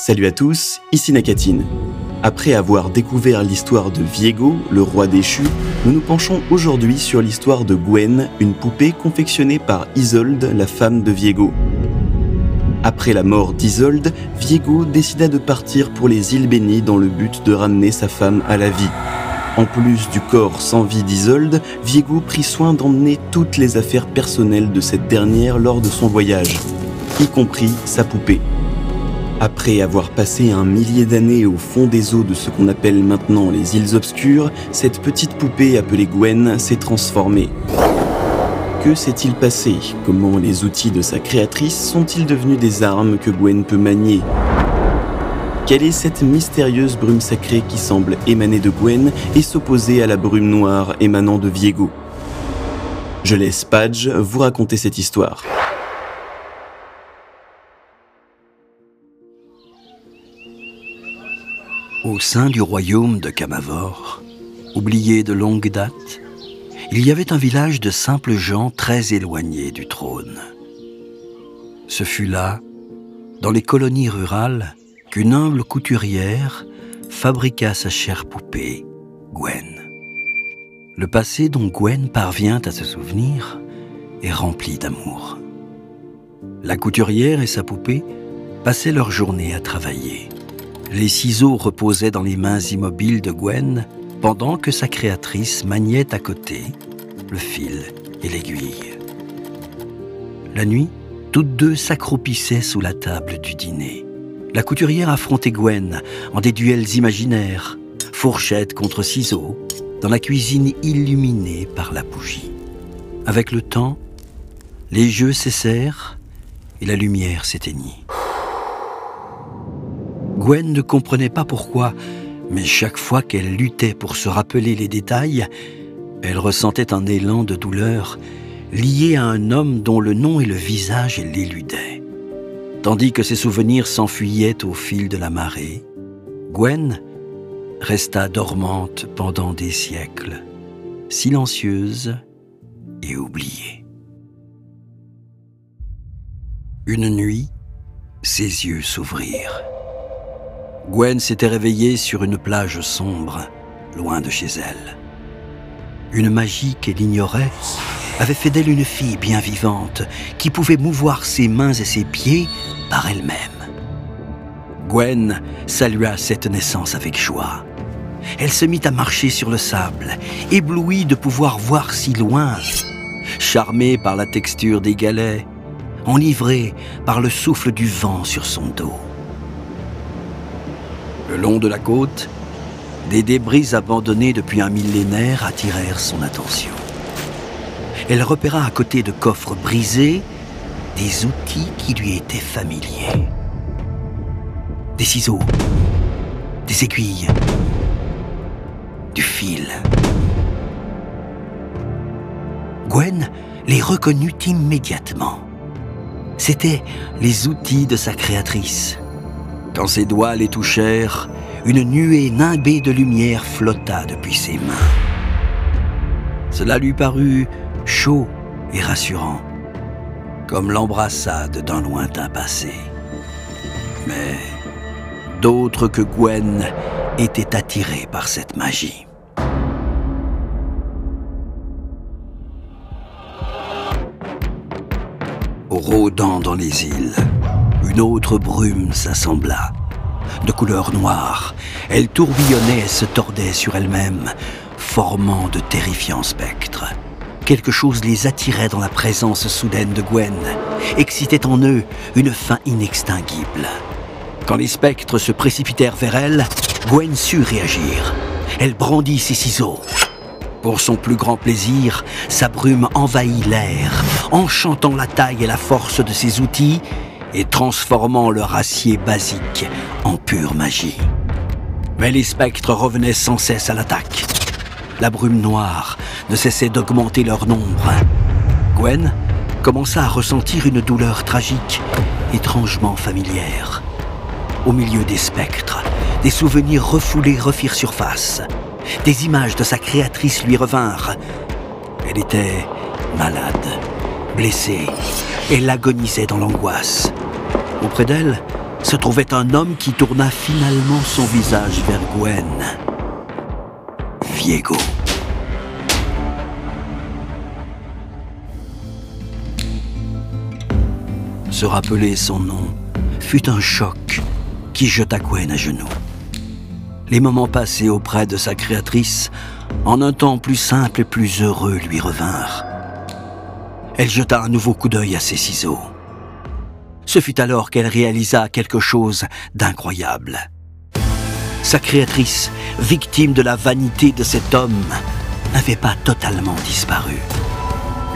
Salut à tous, ici Nakatine. Après avoir découvert l'histoire de Viego, le roi déchu, nous nous penchons aujourd'hui sur l'histoire de Gwen, une poupée confectionnée par Isolde, la femme de Viego. Après la mort d'Isolde, Viego décida de partir pour les îles bénies dans le but de ramener sa femme à la vie. En plus du corps sans vie d'Isolde, Viego prit soin d'emmener toutes les affaires personnelles de cette dernière lors de son voyage, y compris sa poupée. Après avoir passé un millier d'années au fond des eaux de ce qu'on appelle maintenant les îles obscures, cette petite poupée appelée Gwen s'est transformée. Que s'est-il passé? Comment les outils de sa créatrice sont-ils devenus des armes que Gwen peut manier? Quelle est cette mystérieuse brume sacrée qui semble émaner de Gwen et s'opposer à la brume noire émanant de Viego? Je laisse Padge vous raconter cette histoire. Au sein du royaume de Camavor, oublié de longue date, il y avait un village de simples gens très éloignés du trône. Ce fut là, dans les colonies rurales, qu'une humble couturière fabriqua sa chère poupée, Gwen. Le passé dont Gwen parvient à se souvenir est rempli d'amour. La couturière et sa poupée passaient leur journée à travailler. Les ciseaux reposaient dans les mains immobiles de Gwen pendant que sa créatrice maniait à côté le fil et l'aiguille. La nuit, toutes deux s'accroupissaient sous la table du dîner. La couturière affrontait Gwen en des duels imaginaires, fourchette contre ciseaux, dans la cuisine illuminée par la bougie. Avec le temps, les jeux cessèrent et la lumière s'éteignit. Gwen ne comprenait pas pourquoi, mais chaque fois qu'elle luttait pour se rappeler les détails, elle ressentait un élan de douleur lié à un homme dont le nom et le visage l'éludaient. Tandis que ses souvenirs s'enfuyaient au fil de la marée, Gwen resta dormante pendant des siècles, silencieuse et oubliée. Une nuit, ses yeux s'ouvrirent. Gwen s'était réveillée sur une plage sombre, loin de chez elle. Une magie qu'elle ignorait avait fait d'elle une fille bien vivante qui pouvait mouvoir ses mains et ses pieds par elle-même. Gwen salua cette naissance avec joie. Elle se mit à marcher sur le sable, éblouie de pouvoir voir si loin, charmée par la texture des galets, enivrée par le souffle du vent sur son dos. Le long de la côte, des débris abandonnés depuis un millénaire attirèrent son attention. Elle repéra à côté de coffres brisés des outils qui lui étaient familiers. Des ciseaux, des aiguilles, du fil. Gwen les reconnut immédiatement. C'étaient les outils de sa créatrice. Quand ses doigts les touchèrent, une nuée nimbée de lumière flotta depuis ses mains. Cela lui parut chaud et rassurant, comme l'embrassade d'un lointain passé. Mais d'autres que Gwen étaient attirés par cette magie. Rôdant dans les îles, une autre brume s'assembla. De couleur noire, elle tourbillonnait et se tordait sur elle-même, formant de terrifiants spectres. Quelque chose les attirait dans la présence soudaine de Gwen, excitait en eux une faim inextinguible. Quand les spectres se précipitèrent vers elle, Gwen sut réagir. Elle brandit ses ciseaux. Pour son plus grand plaisir, sa brume envahit l'air, enchantant la taille et la force de ses outils et transformant leur acier basique en pure magie. Mais les spectres revenaient sans cesse à l'attaque. La brume noire ne cessait d'augmenter leur nombre. Gwen commença à ressentir une douleur tragique, étrangement familière. Au milieu des spectres, des souvenirs refoulés refirent surface. Des images de sa créatrice lui revinrent. Elle était malade, blessée. Elle agonisait dans l'angoisse. Auprès d'elle, se trouvait un homme qui tourna finalement son visage vers Gwen. Viego. Se rappeler son nom fut un choc qui jeta Gwen à genoux. Les moments passés auprès de sa créatrice, en un temps plus simple et plus heureux, lui revinrent. Elle jeta un nouveau coup d'œil à ses ciseaux. Ce fut alors qu'elle réalisa quelque chose d'incroyable. Sa créatrice, victime de la vanité de cet homme, n'avait pas totalement disparu.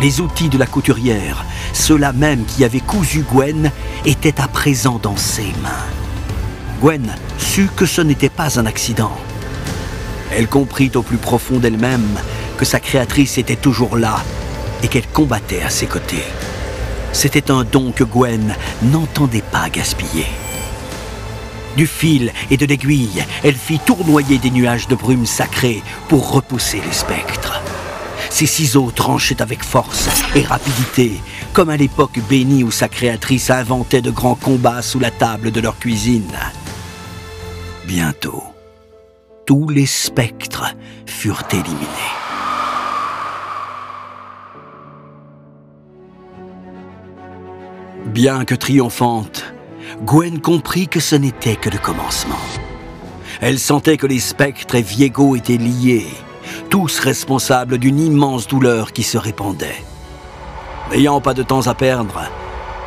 Les outils de la couturière, ceux-là même qui avaient cousu Gwen, étaient à présent dans ses mains. Gwen sut que ce n'était pas un accident. Elle comprit au plus profond d'elle-même que sa créatrice était toujours là et qu'elle combattait à ses côtés. C'était un don que Gwen n'entendait pas gaspiller. Du fil et de l'aiguille, elle fit tournoyer des nuages de brume sacrée pour repousser les spectres. Ses ciseaux tranchaient avec force et rapidité, comme à l'époque bénie où sa créatrice inventait de grands combats sous la table de leur cuisine. Bientôt, tous les spectres furent éliminés. Bien que triomphante, Gwen comprit que ce n'était que le commencement. Elle sentait que les spectres et Viego étaient liés, tous responsables d'une immense douleur qui se répandait. N'ayant pas de temps à perdre,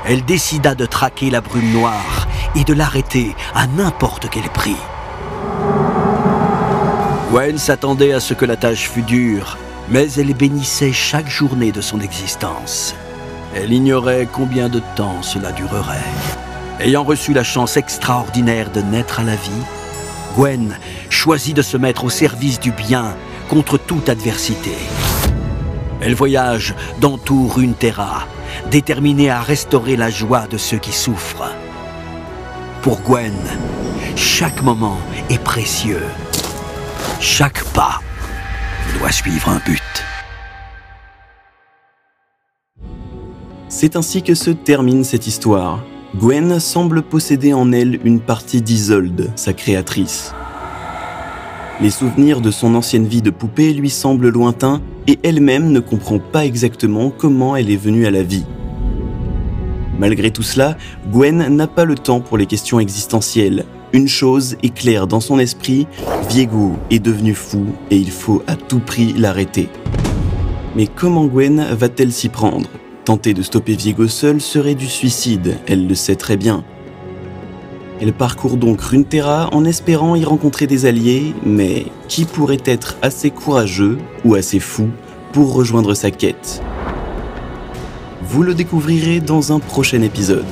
elle décida de traquer la brume noire et de l'arrêter à n'importe quel prix. Gwen s'attendait à ce que la tâche fût dure, mais elle bénissait chaque journée de son existence. Elle ignorait combien de temps cela durerait. Ayant reçu la chance extraordinaire de naître à la vie, Gwen choisit de se mettre au service du bien contre toute adversité. Elle voyage dans tout Runeterra, déterminée à restaurer la joie de ceux qui souffrent. Pour Gwen, chaque moment est précieux. Chaque pas doit suivre un but. C'est ainsi que se termine cette histoire. Gwen semble posséder en elle une partie d'Isolde, sa créatrice. Les souvenirs de son ancienne vie de poupée lui semblent lointains et elle-même ne comprend pas exactement comment elle est venue à la vie. Malgré tout cela, Gwen n'a pas le temps pour les questions existentielles. Une chose est claire dans son esprit, Viego est devenu fou et il faut à tout prix l'arrêter. Mais comment Gwen va-t-elle s'y prendre? Tenter de stopper Viego seul serait du suicide, elle le sait très bien. Elle parcourt donc Runeterra en espérant y rencontrer des alliés, mais qui pourrait être assez courageux ou assez fou pour rejoindre sa quête? Vous le découvrirez dans un prochain épisode.